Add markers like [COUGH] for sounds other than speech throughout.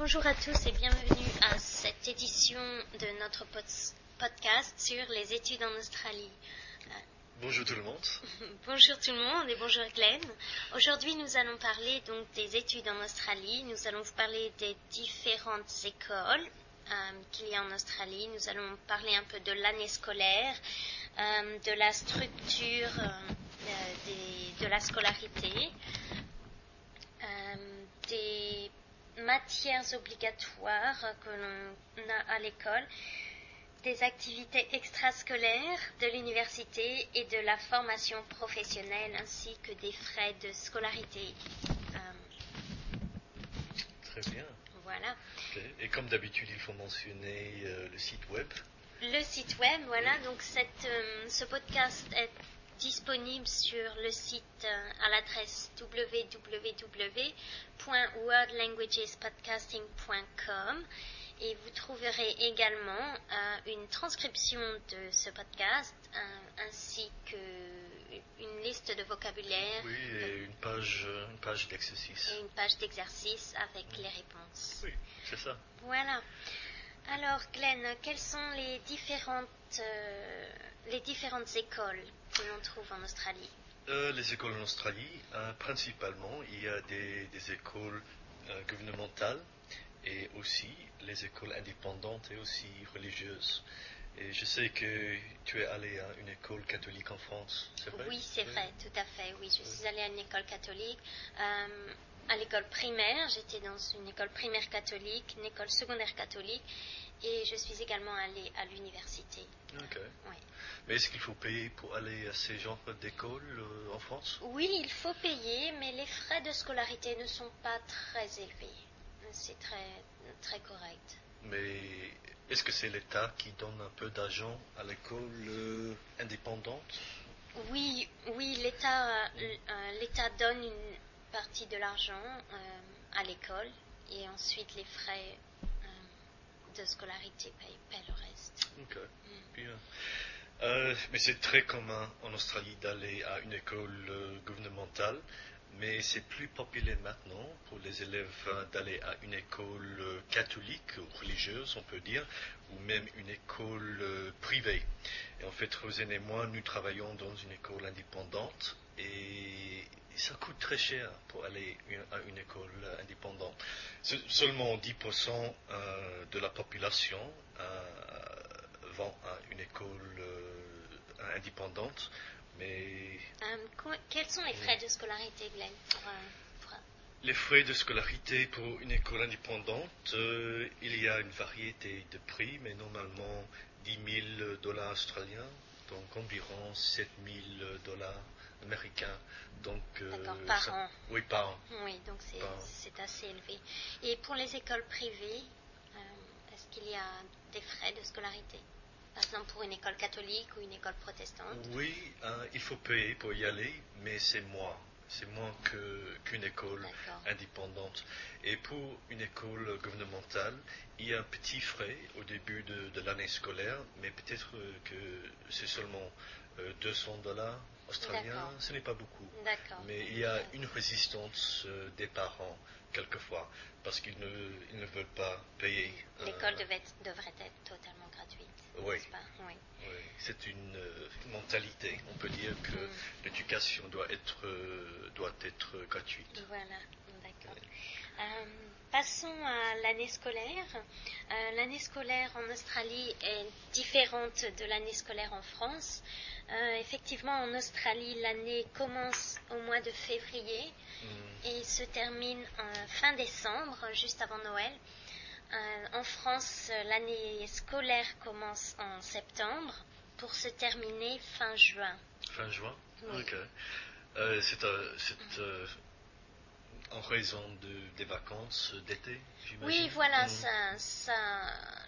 Bonjour à tous et bienvenue à cette édition de notre pod- podcast sur les études en Australie. Bonjour tout le monde. [LAUGHS] Bonjour tout le monde et bonjour Glenn. Aujourd'hui, nous allons parler donc des études en Australie. Nous allons vous parler des différentes écoles euh, qu'il y a en Australie. Nous allons parler un peu de l'année scolaire, euh, de la structure euh, euh, des- de la scolarité, euh, des matières obligatoires que l'on a à l'école, des activités extrascolaires de l'université et de la formation professionnelle ainsi que des frais de scolarité. Euh, Très bien. voilà. Et comme d'habitude, il faut mentionner euh, le site web. Le site web, voilà, donc cette, euh, ce podcast est disponible sur le site euh, à l'adresse www.worldlanguagespodcasting.com et vous trouverez également euh, une transcription de ce podcast euh, ainsi que une liste de vocabulaire Oui, et une page, une page d'exercice. et une page d'exercice avec les réponses. Oui, c'est ça. Voilà. Alors, Glenn, quelles sont les différentes, euh, les différentes écoles que l'on trouve en Australie Euh, les écoles en Australie, euh, principalement, il y a des, des écoles euh, gouvernementales et aussi les écoles indépendantes et aussi religieuses. Et je sais que tu es allé à une école catholique en France, c'est vrai? Oui, c'est vrai, tout à fait. Oui, je suis allée à une école catholique. À l'école primaire, j'étais dans une école primaire catholique, une école secondaire catholique, et je suis également allée à l'université. Ok. Oui. Mais est-ce qu'il faut payer pour aller à ces genres d'écoles euh, en France? Oui, il faut payer, mais les frais de scolarité ne sont pas très élevés. C'est très, très correct. Mais est-ce que c'est l'État qui donne un peu d'argent à l'école euh, indépendante? Oui, oui, l'État, euh, l'État donne une partie de l'argent euh, à l'école et ensuite les frais euh, de scolarité payent, payent le reste. Ok, bien. Euh, mais c'est très commun en Australie d'aller à une école gouvernementale, mais c'est plus populaire maintenant pour les élèves d'aller à une école catholique ou religieuse, on peut dire, ou même une école privée. Et en fait, Rosine et moi, nous travaillons dans une école indépendante et ça coûte très cher pour aller à une école indépendante. Se- Seulement 10% euh, de la population euh, vont à une école euh, indépendante, mais quels sont les frais de scolarité, Glenn pour, pour- les frais de scolarité pour une école indépendante, euh, il y a une variété de prix, mais normalement 10 000 dollars australiens, donc environ 7 000 dollars américains. Donc, euh, par ça- an. Oui, par an. Oui, donc c'est, assez élevé. Et pour les écoles privées, euh, est-ce qu'il y a des frais de scolarité? Par exemple, pour une école catholique ou une école protestante? Oui, euh, il faut payer pour y aller, mais c'est moins. C'est moins qu'une école indépendante. Et pour une école gouvernementale, il y a un petit frais au début de, de l'année scolaire, mais peut-être euh, que c'est seulement euh, 200 dollars australiens. D'accord. Ce n'est pas beaucoup. Mais il y a une résistance euh, des parents, quelquefois, parce qu'ils ne, ils ne veulent pas payer. L'école devait devrait être totalement gratuite. Oui. Oui. oui, c'est une euh, mentalité. On peut dire que Mm. l'éducation doit être, euh, doit être gratuite. Voilà, d'accord. Euh, passons à l'année scolaire. Euh, l'année scolaire en Australie est différente de l'année scolaire en France. Euh, effectivement, en Australie, l'année commence au mois de février Mm. et se termine en fin décembre, juste avant Noël. Euh, en France, l'année scolaire commence en septembre pour se terminer fin juin. Fin juin? Oui. Ok. C'est euh, en raison de, des vacances d'été, j'imagine? Oui, voilà, Mm. ça, ça,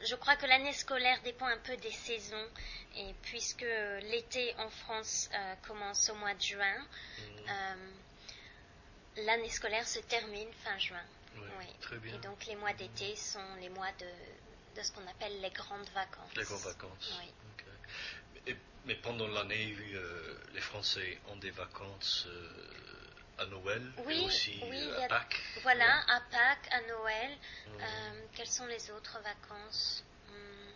je crois que l'année scolaire dépend un peu des saisons. Et puisque l'été en France euh, commence au mois de juin, Mm. euh, l'année scolaire se termine fin juin. Oui, Oui. Très bien. Et donc les mois d'été sont les mois de, de ce qu'on appelle les grandes vacances. Les grandes vacances. Oui. Et- mais pendant l'année, euh, les Français ont des vacances à Noël Oui, et aussi oui, à a- Pâques. Voilà, à Pâques, à Noël. Mhm. Euh, quelles sont les autres vacances Hmm.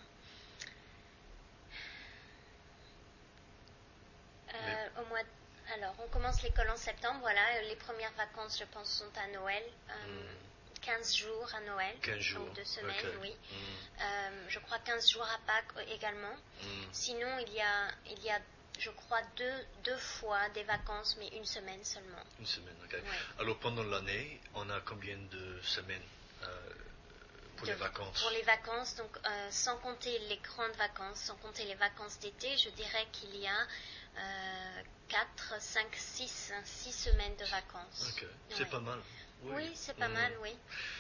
Euh, Au mois de- Alors, on commence l'école en septembre, voilà. Les premières vacances, je pense, sont à Noël. Euh, Mhm. 15 jours à Noël. 15 jours. Donc deux semaines, oui. Euh, je crois 15 jours à Pâques également. Sinon, il y a, il y a je crois, deux, deux fois des vacances, mais une semaine seulement. Une semaine, ok. Ouais. Alors pendant l'année, on a combien de semaines euh, pour De- les vacances? Pour les vacances, donc euh, sans compter les grandes vacances, sans compter les vacances d'été, je dirais qu'il y a euh, 4, 5, 6, 6 semaines de vacances. Ok, c'est Ouais. pas mal. Oui, c'est pas Mhm. mal, oui.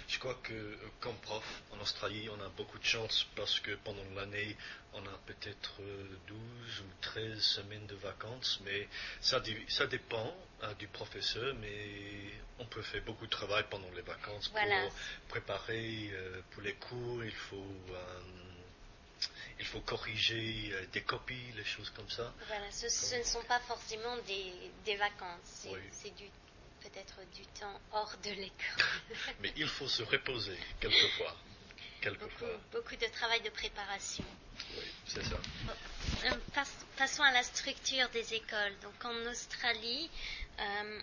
Je crois que euh, comme prof en Australie, on a beaucoup de chance parce que pendant l'année, on a peut-être euh, 12 ou 13 semaines de vacances, mais ça, dé- ça dépend euh, du professeur, mais on peut faire beaucoup de travail pendant les vacances Voilà. pour préparer euh, pour les cours, il faut, euh, il faut corriger euh, des copies, les choses comme ça. Voilà, ce, ce ne sont pas forcément des, des vacances, c'est Oui. du peut-être du temps hors de l'école. [LAUGHS] Mais il faut se reposer quelquefois. beaucoup, Quelquefois, beaucoup de travail de préparation. oui, c'est ça. Euh, passons à la structure des écoles. Donc en Australie, euh,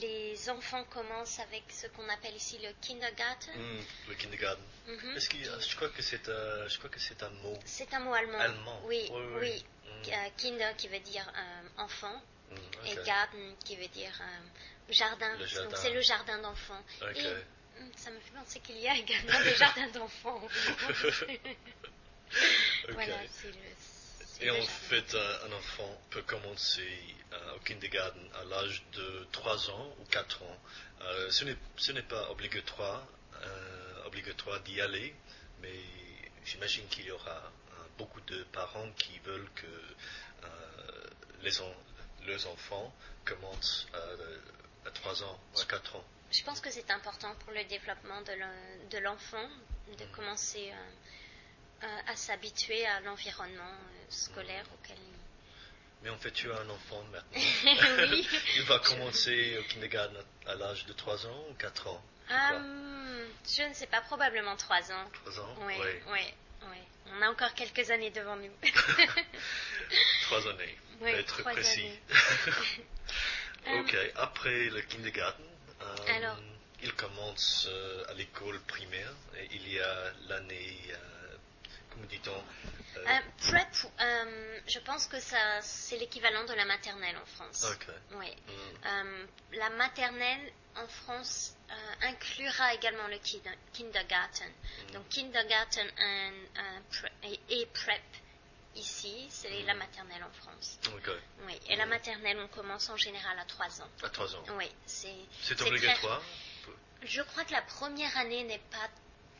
les enfants commencent avec ce qu'on appelle ici le kindergarten. Hmm, le kindergarten. Mhm. Est-ce qu'il y a- je crois que c'est un, je crois que c'est un mot C'est un mot allemand. allemand. Oui, Oui. Mm. Euh, kinder qui veut dire euh, enfant Hmm, et ok. garden qui veut dire euh, jardin. Jardin. Donc c'est le jardin d'enfants. Ok. Et hum, ça me fait penser qu'il y a également des jardins d'enfants. en [LAUGHS] France. [LAUGHS] Ok. Voilà, c'est le. Et le en jardin. fait, un, enfant peut commencer euh, au kindergarten à l'âge de 3 ans ou 4 ans. Euh, ce n'est ce n'est pas obligatoire, euh, obligatoire d'y aller, mais j'imagine qu'il y aura euh, beaucoup de parents qui veulent que euh, les leurs enfants commencent euh, à 3 ans ou à 4 ans. Je pense que c'est important pour le développement de l'en- de l'enfant de Mhm. commencer euh, à s'habituer à l'environnement euh, scolaire Mhm. auquel Mais en fait, tu as un enfant maintenant. [LAUGHS] Oui. [LAUGHS] Il va commencer au kindergarten à, à l'âge de 3 ans ou 4 ans hum, je ne sais pas, probablement trois ans. 3 ans Oui, Oui. oui, oui. On a encore quelques années devant nous. [LAUGHS] [LAUGHS] 3 années. Oui, pour être trois précis. années. [LAUGHS] ok, après le kindergarten, euh, Alors. il commence euh, à l'école primaire et il y a l'année, euh, comment dit-on euh, Euh, prep, euh, je pense que ça, c'est l'équivalent de la maternelle en France. Ok. Oui. Euh, la maternelle en France euh, inclura également le kinder- kindergarten. Mm. Donc kindergarten and, euh, pre- et, et prep ici, c'est la maternelle en France. Oui. Et la maternelle, on commence en général à 3 ans. à 3 ans. Oui, c'est. Très- obligatoire Je crois que la première année n'est pas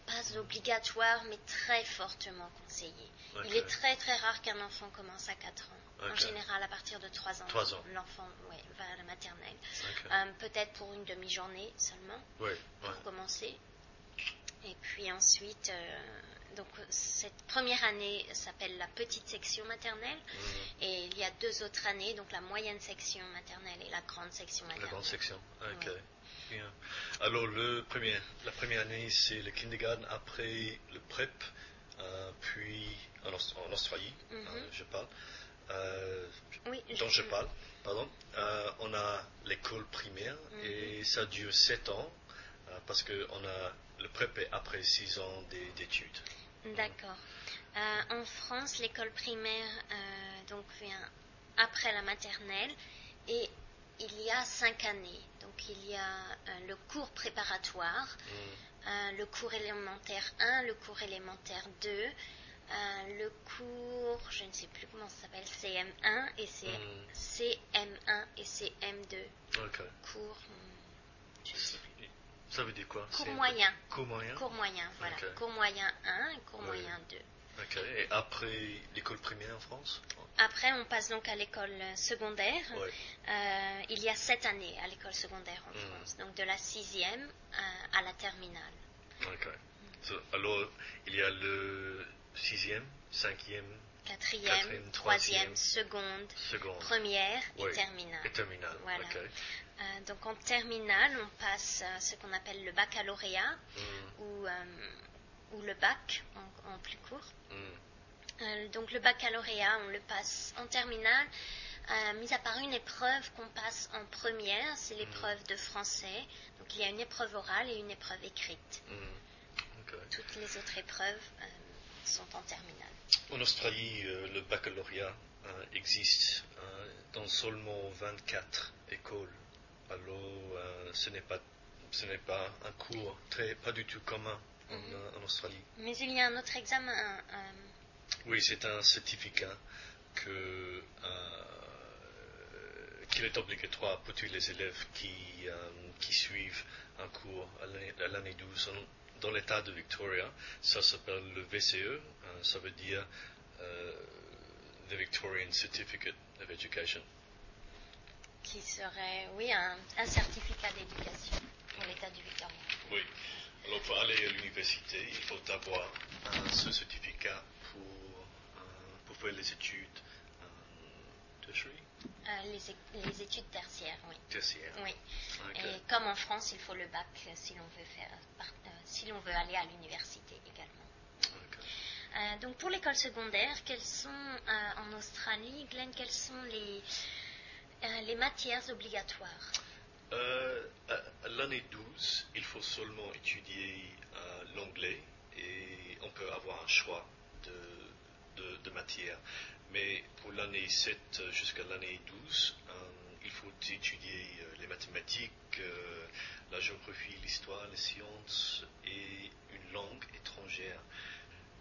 pas obligatoire, mais très fortement conseillée. Il est très très rare qu'un enfant commence à 4 ans. En général, à partir de 3 ans, l'enfant ouais, va à la maternelle. Euh, Peut-être pour une demi-journée seulement, pour ouais. commencer. Et puis ensuite, euh, donc cette première année s'appelle la petite section maternelle. Hmm. Et il y a deux autres années, donc la moyenne section maternelle et la grande section La maternelle. grande section. Ok. Bien. Alors, le premier, la première année, c'est le kindergarten, après le prep, euh, puis en, Aus- en Australie, Mhm. euh, je parle, euh, Oui, dont je parle, pardon. Euh, on a l'école primaire Mhm. et ça dure 7 ans euh, parce que on a le prep est après 6 ans d'é- d'études. D'accord. Euh, en France, l'école primaire euh, donc vient après la maternelle et il y a cinq années. Donc il y a euh, le cours préparatoire, Mm. le cours élémentaire 1, le cours élémentaire 2, euh, le cours, je ne sais plus comment ça s'appelle, CM1 et C- Mm. CM1 et CM2. Ok. Cours, je ne sais plus. Ça veut dire quoi Cours moyen. Cours moyen. Cours moyen, voilà. Cours moyen 1 et cours Oui. moyen 2. Ok. Et après l'école primaire en France Après, on passe donc à l'école secondaire. Ouais. Euh, il y a sept années à l'école secondaire en Mm. France, donc de la sixième euh, à la terminale. Ok. So, alors, il y a le sixième, cinquième quatrième, Quatrième, troisième, seconde, Seconde. première Oui. et terminale. Et terminale. Voilà. Euh, donc en terminale, on passe à ce qu'on appelle le baccalauréat Mm, ou, euh, ou le bac en, en plus court. mm. Euh, donc le baccalauréat, on le passe en terminale, mis à part une épreuve qu'on passe en première, c'est l'épreuve de français. Donc il y a une épreuve orale et une épreuve écrite. Toutes les autres épreuves sont en terminale. En Australie, euh, le baccalauréat euh, existe euh, dans seulement 24 écoles. Alors, euh, ce n'est pas, ce n'est pas un cours très, pas du tout commun en, Mhm. euh, en Australie. Mais il y a un autre examen. euh, Oui, c'est un certificat que, euh, qu'il est obligatoire pour tous les élèves qui, euh, qui suivent un cours à l'année- à l'année 12 en- dans l'état de Victoria. Ça s'appelle le VCE, euh, ça veut dire euh, the Victorian Certificate of Education. qui serait, oui, un, un certificat d'éducation pour l'État du Victoria. Oui. Alors pour aller à l'université, il faut avoir euh, ce certificat pour, euh, pour faire les études euh, tertiary, Euh, les, études tertiaires, oui. tertiaires. oui. Ok. Et comme en France, il faut le bac euh, si l'on veut faire, euh, si l'on veut aller à l'université également. Euh, donc pour l'école secondaire, quelles sont en Australie, Glenn, quelles sont les, les matières obligatoires? À, à l'année 12, il faut seulement étudier l'anglais et on peut avoir un choix de, de, de matière. Mais pour l'année 7 jusqu'à l'année 12, euh, il faut étudier euh, les mathématiques, euh, la géographie, l'histoire, les sciences et une langue étrangère.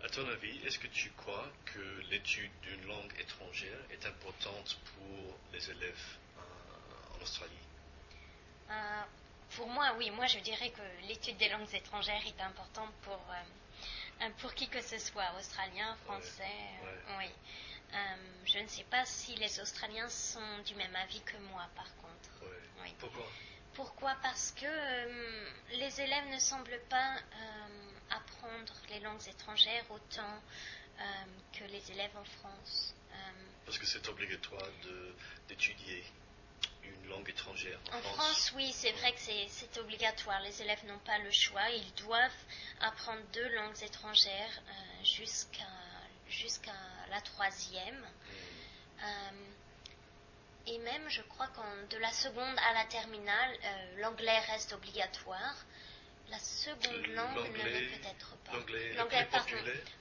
À ton avis, est-ce que tu crois que l'étude d'une langue étrangère est importante pour les élèves euh, en Australie? Euh, Pour moi, oui, moi je dirais que l'étude des langues étrangères est importante pour, euh, euh, pour qui que ce soit, australien, français, euh, oui. Euh, je ne sais pas si les Australiens sont du même avis que moi, par contre. Ouais. Oui. Pourquoi? Pourquoi? Parce que euh, les élèves ne semblent pas euh, apprendre les langues étrangères autant que les élèves en France. Parce que c'est obligatoire d'étudier une langue étrangère en, En France, oui, c'est vrai que c'est- obligatoire. Les élèves n'ont pas le choix. Ils doivent apprendre deux langues étrangères jusqu'à jusqu'à la troisième. Hmm. Euh, et même, je crois qu'en de la seconde à la terminale, euh, l'anglais reste obligatoire. La seconde langue ne l'est peut-être pas. L'anglais pardon.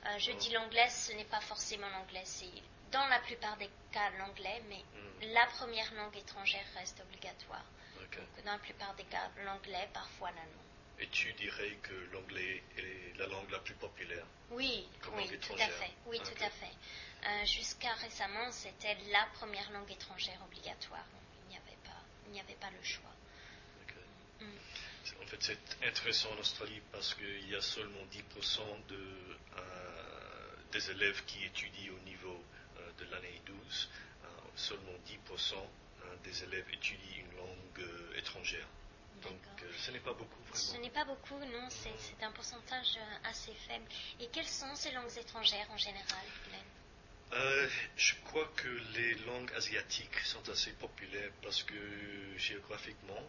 Euh, je Oh. dis l'anglais, ce n'est pas forcément l'anglais. C'est dans la plupart des cas l'anglais, mais Hmm. la première langue étrangère reste obligatoire. Donc, dans la plupart des cas, l'anglais, parfois l'allemand. Et tu dirais que l'anglais est la langue la plus populaire? Oui, oui, langue tout à fait. Oui, tout à fait. Euh, Jusqu'à récemment, c'était la première langue étrangère obligatoire. Il n'y avait pas, il n'y avait pas le choix. Mm. En fait, c'est intéressant en Australie parce qu'il y a seulement 10% de, euh, des élèves qui étudient au niveau euh, de l'année 12. Euh, seulement 10% euh, des élèves étudient une langue étrangère. Donc, euh, ce n'est pas beaucoup Ce vraiment. n'est pas beaucoup, non, c'est un pourcentage euh, assez faible. Et quelles sont ces langues étrangères en général, Glenn? Euh, je crois que les langues asiatiques sont assez populaires parce que géographiquement,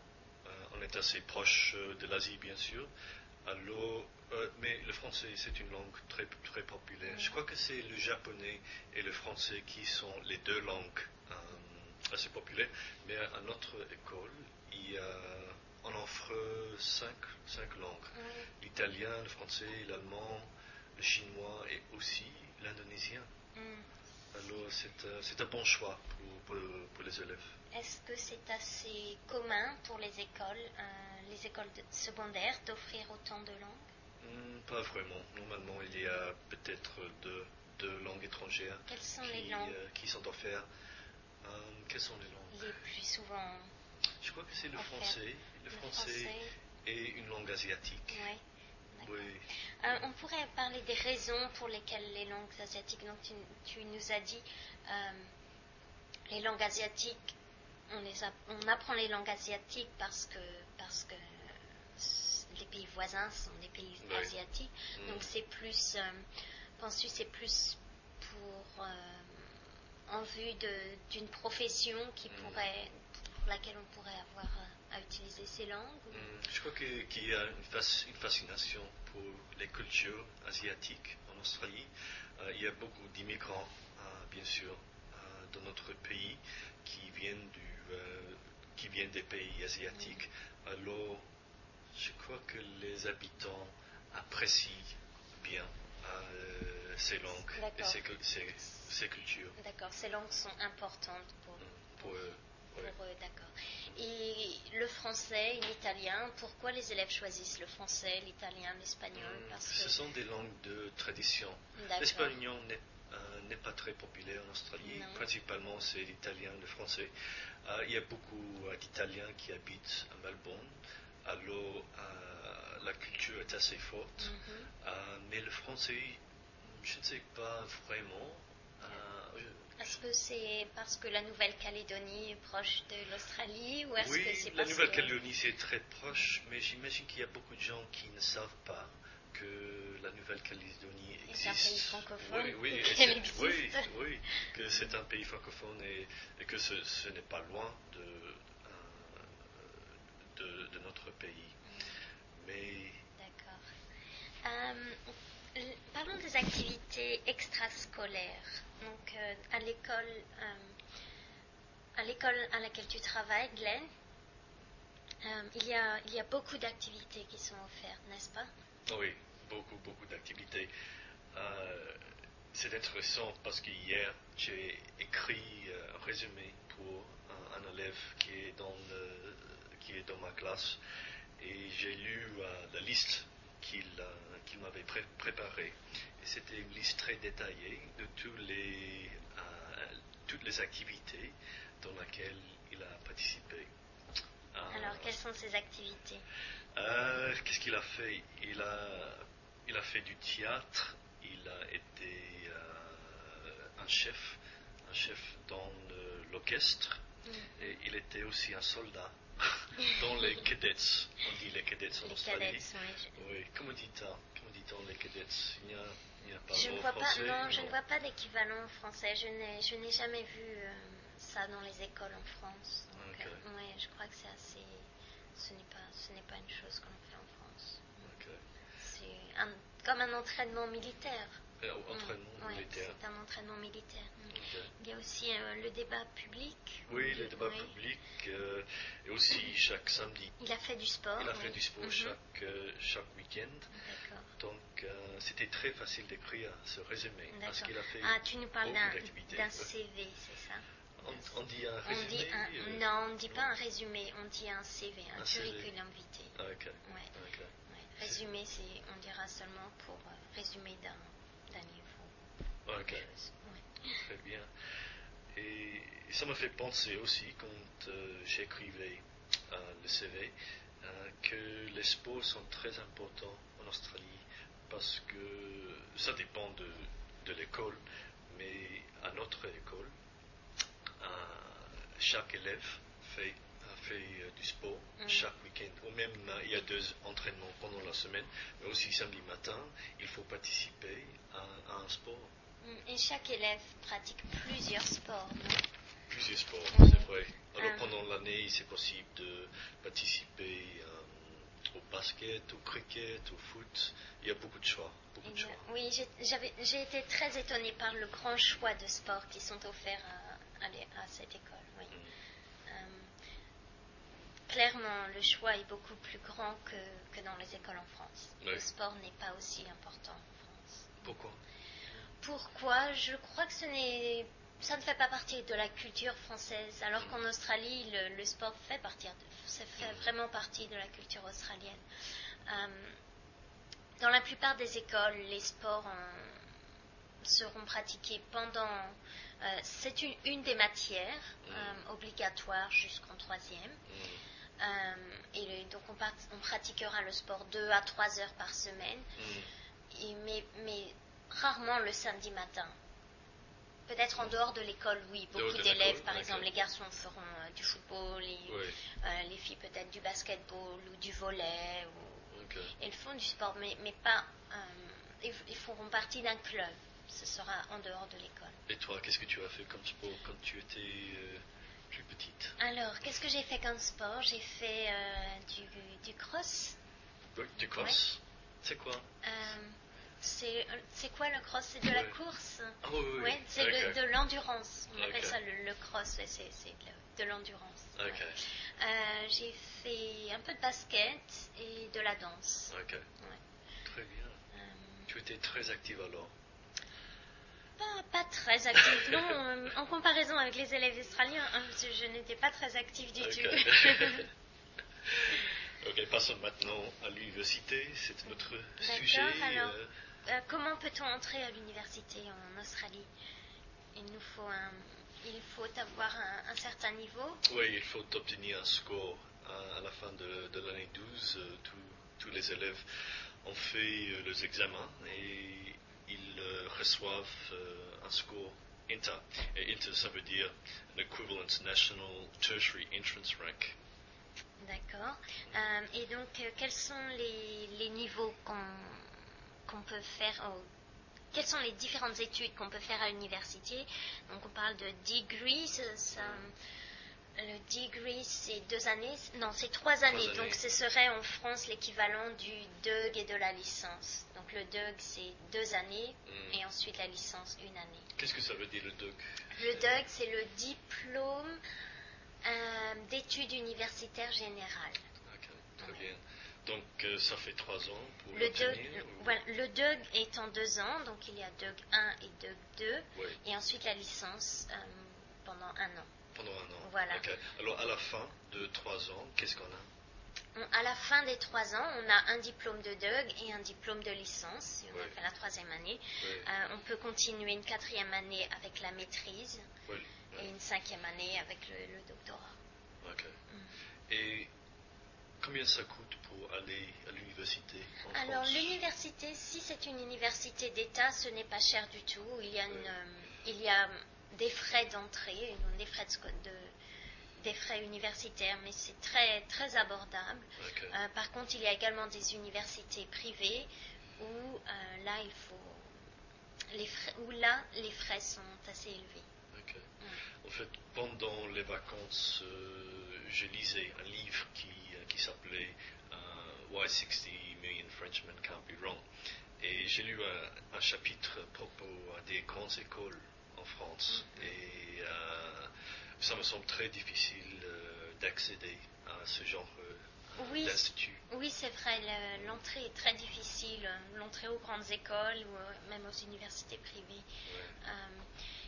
euh, on est assez proche de l'Asie, bien sûr. Alors, euh, mais le français, c'est une langue très, très populaire. Mm. Je crois que c'est le japonais et le français qui sont les deux langues assez populaires. Mais à notre école, il y a, on offre cinq, cinq langues l'italien, le français, l'allemand, le chinois et aussi l'indonésien. Mm. Alors c'est euh, c'est un bon choix pour, pour, pour les élèves. Est-ce que c'est assez commun pour les écoles, euh, les écoles de- secondaires, d'offrir autant de langues? Hmm, pas vraiment. Normalement, il y a peut-être deux, deux langues étrangères Quelles sont qui, les langues? euh, qui sont offertes. Quelles sont les langues les plus souvent Je crois que c'est le français, le, français, et une langue asiatique. ouais. Oui. Euh, on pourrait parler des raisons pour lesquelles les langues asiatiques. Donc, tu, tu nous as dit euh, les langues asiatiques. On, les app- on apprend les langues asiatiques parce que parce que les pays voisins sont des pays Oui. asiatiques. Donc c'est plus. Euh, Penses-tu c'est plus pour, euh, en vue de- d'une profession qui pourrait, pour laquelle on pourrait avoir euh, à utiliser ces langues ou- Hum, Je crois qu'il y a une, fas- une fascination pour les cultures asiatiques en Australie. Euh, il y a beaucoup d'immigrants, euh, bien sûr, euh, dans notre pays qui viennent, du, qui viennent des pays asiatiques. Alors, je crois que les habitants apprécient bien ces langues et ces, cul- ces- ces cultures D'accord, ces langues sont importantes pour, pour eux. pour eux, d'accord. Et le français et l'italien, pourquoi les élèves choisissent le français, l'italien, l'espagnol Hum, Parce Ce que sont des langues de tradition. L'espagnol n'est euh, n'est pas très populaire en Australie. Non. Principalement, c'est l'italien, le français. Euh, il y a beaucoup euh, d'Italiens qui habitent à Melbourne. Alors, euh, la culture est assez forte. Mhm. Euh, mais le français, je ne sais pas vraiment. Euh, Est-ce que c'est parce que la Nouvelle-Calédonie est proche de l'Australie ou est-ce oui, que c'est la Nouvelle-Calédonie, c'est très proche, mais j'imagine qu'il y a beaucoup de gens qui ne savent pas que la Nouvelle-Calédonie existe. c'est un pays francophone Oui, oui, [LAUGHS] oui, oui, que c'est un pays francophone et, et que ce, ce n'est pas loin de, euh, de, de notre pays. D'accord. Euh, parlons des activités extrascolaires. Donc, euh, à l'école, euh, à l'école à laquelle tu travailles, Glenn, il, y a, beaucoup d'activités qui sont offertes, n'est-ce pas? Oui, beaucoup, beaucoup d'activités. C'est intéressant parce que hier, j'ai écrit un résumé pour un, élève qui est dans ma classe et j'ai lu euh, la liste qu'il euh, m'avait pré- préparée. Et c'était une liste très détaillée de tous les, euh, toutes les activités dans lesquelles il a participé. Alors, quelles sont ces activités? Qu'est-ce qu'il a fait? Il a, il a fait du théâtre, il a été un chef, un chef dans l'orchestre, Mm. et il était aussi un soldat dans les cadets. On dit les cadets en Les Australie. cadets, oui, Oui, comment dit-on Comment dit-on les cadets? Il n'y a, il a pas Je ne vois pas, français non, je ne vois pas d'équivalent en français. Je n'ai, jamais vu euh, ça dans les écoles en France. Donc, euh, ouais, je crois que c'est assez. Ce n'est pas, ce n'est pas une chose qu'on fait en France. C'est comme un entraînement militaire. Au- Entraînement Mm, ouais, militaire. c'est un entraînement militaire. Il y a aussi euh, le débat public. Oui, le débat Oui. public, euh, et aussi chaque samedi. Il a fait du sport. Il a oui. fait du sport Mhm. chaque, euh, chaque week-end. D'accord. Donc, c'était très facile d'écrire ce résumé parce qu'il a fait. Ah, tu nous parles d'un, CV, c'est ça On, on dit un On résumé dit un, non, on ne dit pas un résumé, on dit un CV, un, Un curriculum vitae. ah, ok, Ouais, ok. ouais. Résumé, c'est, on dira seulement pour résumé d'un, d'un niveau. Ok, Ouais. Très bien. Et ça m'a fait penser aussi, quand euh, j'écrivais euh, le CV, euh, que les sports sont très importants en Australie parce que ça dépend de, de l'école, mais à notre école, euh, chaque élève fait, fait du sport Mhm. chaque week-end. Ou même il y a deux entraînements pendant la semaine, mais aussi samedi matin, il faut participer à, à un sport. Mm, Et chaque élève pratique plusieurs sports. non Plusieurs sports, Oui. c'est vrai. Alors Ah. pendant l'année, c'est possible de participer euh, au basket, au cricket, au foot. Il y a beaucoup de choix. Beaucoup de. Oui, j'ai, été très étonnée par le grand choix de sports qui sont offerts à, à l'é- à cette école. Oui. Mm. Euh, clairement, le choix est beaucoup plus grand que, que dans les écoles en France. Oui. Le sport n'est pas aussi important en France. Pourquoi? Pourquoi? Je crois que ce n'est, ça ne fait pas partie de la culture française, alors qu'en Australie, le, le sport fait, partie de, ça fait vraiment partie de la culture australienne. Euh, dans la plupart des écoles, les sports en- seront pratiqués pendant. euh, c'est une, une des matières Mm. euh, obligatoires jusqu'en troisième. Mm. Et le- donc on, part- on pratiquera le sport deux à trois heures par semaine, Mm. et- mais, mais rarement le samedi matin. Peut-être en dehors de l'école, oui. Beaucoup d'élèves, par exemple, les garçons feront euh, du football, et, Oui, euh, les filles peut-être du basketball ou du volley. Ou, ok. Elles font du sport, mais, mais pas. euh, ils, ils feront partie d'un club. ce sera en dehors de l'école. Et toi, qu'est-ce que tu as fait comme sport quand tu étais euh, plus petite? Alors, qu'est-ce que j'ai fait comme sport? J'ai fait du, du cross. Oui, du cross. C'est quoi? C'est c'est quoi le cross? C'est de la course? Ah oui. Ouais, c'est de l'endurance. On appelle ça le, le cross, ouais, c'est c'est de, de l'endurance. Ouais. Euh, j'ai fait un peu de basket et de la danse. Très bien. Euh, Tu étais très active alors? pas, pas très active, [LAUGHS] non. euh, en comparaison avec les élèves australiens, hein, je, je n'étais pas très active du tout. [LAUGHS] ok, passons maintenant à l'université. C'est notre D'accord, sujet. alors. euh, Euh, comment peut-on entrer à l'université en Australie? Il nous faut un, il faut avoir un, un certain niveau. Oui, il faut obtenir un score à, à la fin de, de l'année 12. euh, tous- les élèves ont fait euh, les examens et ils reçoivent un score INTA. Et INTA, ça veut dire an Equivalent National Tertiary Entrance Rank. D'accord. Euh, et donc, quels sont les, les niveaux qu'on qu'on peut faire au- Quelles sont les différentes études qu'on peut faire à l'université? Donc, on parle de degree. ça- ça- le degree, c'est deux années. Non, c'est trois années. années. Donc, ce serait en France l'équivalent du DUG et de la licence. Donc, le DUG, c'est deux années. Mm. Et ensuite, la licence, une année. Qu'est-ce que ça veut dire le DUG Le DUG, c'est le diplôme euh, d'études universitaires générales. Ok, très bien. Donc euh, ça fait trois ans pour Le ou- voilà, le DUG est en deux ans, donc il y a DUG 1 et DUG 2, Oui, et ensuite la licence euh, pendant un an. pendant un an. Voilà. Alors à la fin de trois ans, qu'est-ce qu'on a? On- à la fin des trois ans, on a un diplôme de DUG et un diplôme de licence, si on Oui. a fait la troisième année. Oui, Euh, on peut continuer une quatrième année avec la maîtrise et une cinquième année avec le, le doctorat. Ok. Mm. Et combien ça coûte pour aller à l'université Alors l'université, si c'est une université d'État, ce n'est pas cher du tout. Il y a, une, euh, il y a des frais d'entrée, des frais de, sco- de- des frais universitaires, mais c'est très très abordable. Euh, par contre, il y a également des universités privées où euh, là il faut les frais, où là les frais sont assez élevés. ok. En fait, pendant les vacances, euh, je lisais un livre qui, qui s'appelait euh, Why 60 Million Frenchmen Can't Be Wrong. Et j'ai lu un, un chapitre à propos à des grandes écoles en France. Et euh, ça me semble très difficile euh, d'accéder à ce genre euh, Oui. Oui, c'est vrai, le- l'entrée est très difficile, l'entrée aux grandes écoles ou euh, même aux universités privées. Ouais. Euh,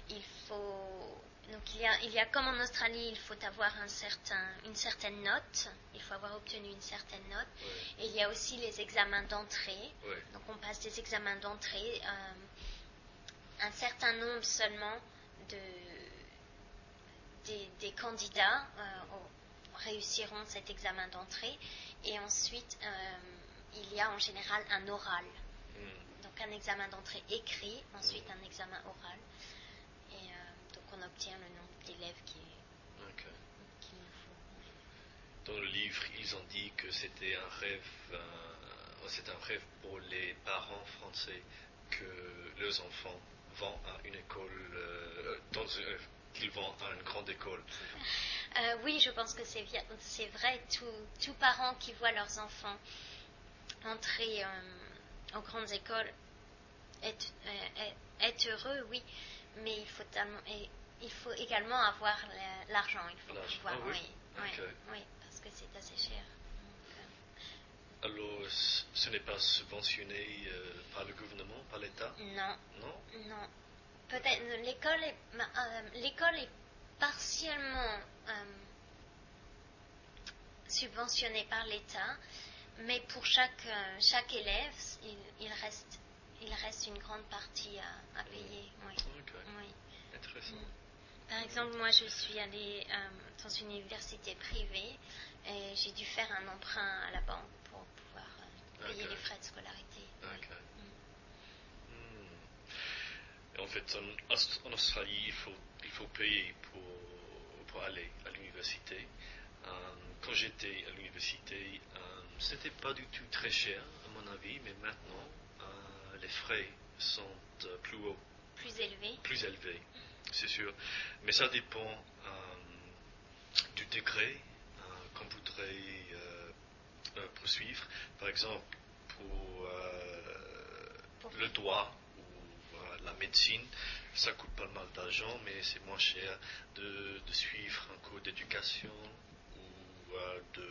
il faut donc il y a il y a comme en Australie, il faut avoir un certain une certaine note, il faut avoir obtenu une certaine note Ouais. et il y a aussi les examens d'entrée. Ouais. Donc on passe des examens d'entrée euh, un certain nombre seulement de des, des candidats euh, au- réussiront cet examen d'entrée et ensuite euh, il y a en général un oral. Hmm. Donc un examen d'entrée écrit, ensuite un examen oral. Et euh, donc on obtient le nombre d'élèves qui- nous faut. Dans le livre, ils ont dit que c'était un rêve, euh, c'est un rêve pour les parents français que leurs enfants vont à une école, dans une- euh, qu'ils vont à une grande école. Euh, oui, je pense que c'est vrai. Tout, tout parent qui voit leurs enfants entrer euh, aux grandes écoles est, euh, est- heureux, oui, mais il faut, tellement- et il faut également avoir la- l'argent. Il faut L'argent, pouvoir, ah oui, oui, parce que c'est assez cher. Donc, Alors, ce n'est pas subventionné euh, par le gouvernement, par l'État? Euh, non, Non? Non. Peut-être l'école est euh, l'école est partiellement euh, subventionnée par l'État, mais pour chaque euh, chaque élève, il, il reste il reste une grande partie à, à payer. Oui. Ok, oui. intéressant. Par exemple, moi, je suis allée euh, dans une université privée et j'ai dû faire un emprunt à la banque pour pouvoir euh, payer les frais de scolarité. Oui. Et en fait, en, Aust- en Australie, il faut, il faut payer pour, pour aller à l'université. Euh, quand j'étais à l'université, euh, c'était pas du tout très cher, à mon avis, mais maintenant, euh, les frais sont plus hauts plus élevé. plus élevé, c'est sûr. Mais ça dépend du degré qu'on voudrait poursuivre. Par exemple, pour euh, Pour- le droit la médecine, ça coûte pas mal d'argent, mais c'est moins cher de, de suivre un cours d'éducation ou euh, de,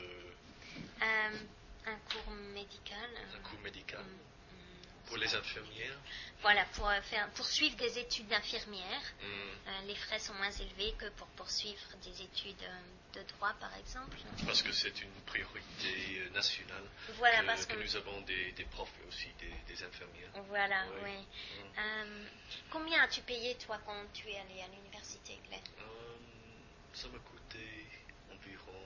Euh, un cours médical. un cours médical. Mm, mm, Pour les infirmières, Voilà, pour, euh, faire, pour suivre des études d'infirmière, mm, euh, les frais sont moins élevés que pour poursuivre des études euh, de droit, par exemple. parce que c'est une priorité euh, nationale. Voilà, que, parce que que... nous avons des, des profs et aussi des, des infirmières. Voilà, Oui. oui. Mm. Euh, combien as-tu payé, toi, quand tu es allé à l'université, Glenn Euh, ça m'a coûté environ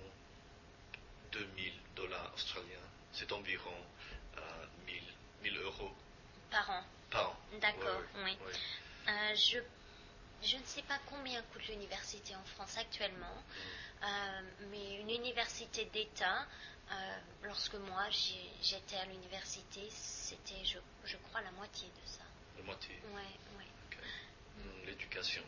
2000 dollars australiens. C'est environ euh, 1000, 1000 euros Par an par an. D'accord, oui. Euh, je, je ne sais pas combien coûte l'université en France actuellement, Mm. Euh, mais une université d'État, euh, lorsque moi j'étais à l'université, c'était, je, je crois, la moitié de ça. La moitié. Ouais, ouais. ok. Mm, L'éducation,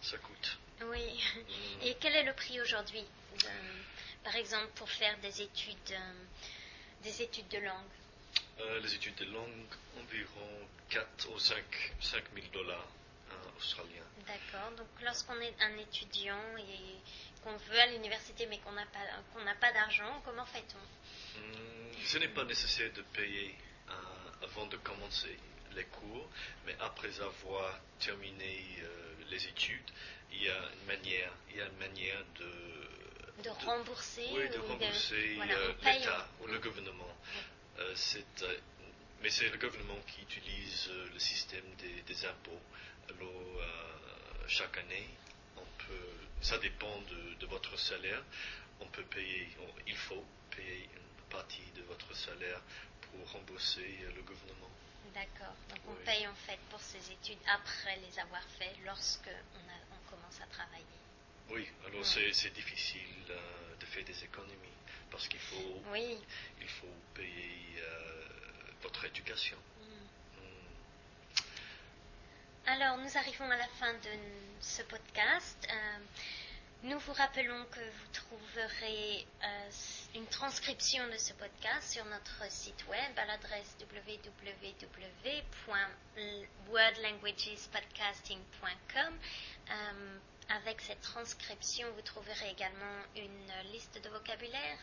ça coûte. Oui. Mm. Et quel est le prix aujourd'hui, euh, par exemple, pour faire des études, des études de langue? Les études de langue, environ 4 ou 5, 5 000 dollars D'accord. Donc, lorsqu'on est un étudiant et qu'on veut à l'université mais qu'on n'a pas, qu'on n'a pas d'argent, comment fait-on? Hmm, Ce n'est pas nécessaire de payer euh, avant de commencer les cours, mais après avoir terminé euh, les études, il y a une manière, il y a une manière de, De rembourser oui, de ou rembourser euh, l'État ou le gouvernement. Mais c'est le gouvernement qui utilise le système des, des impôts. Alors, euh, chaque année, on peut, ça dépend de, de votre salaire, on peut payer, on- il faut payer une partie de votre salaire pour rembourser le gouvernement. D'accord. Donc, on paye en fait pour ces études après les avoir faites lorsque on, a- on commence à travailler. Oui, alors Ouais. c'est, c'est difficile euh, de faire des économies parce qu'il faut, Oui. il faut payer euh, votre éducation. Mm. Hmm. Alors, nous arrivons à la fin de ce podcast. Euh, nous vous rappelons que vous trouverez euh, une transcription de ce podcast sur notre site web à l'adresse www.wordlanguagespodcasting.com. Euh, avec cette transcription, vous trouverez également une liste de vocabulaire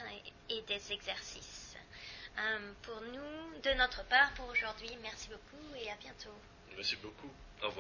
et, des exercices. Pour nous, de notre part, pour aujourd'hui, merci beaucoup et à bientôt. Merci beaucoup.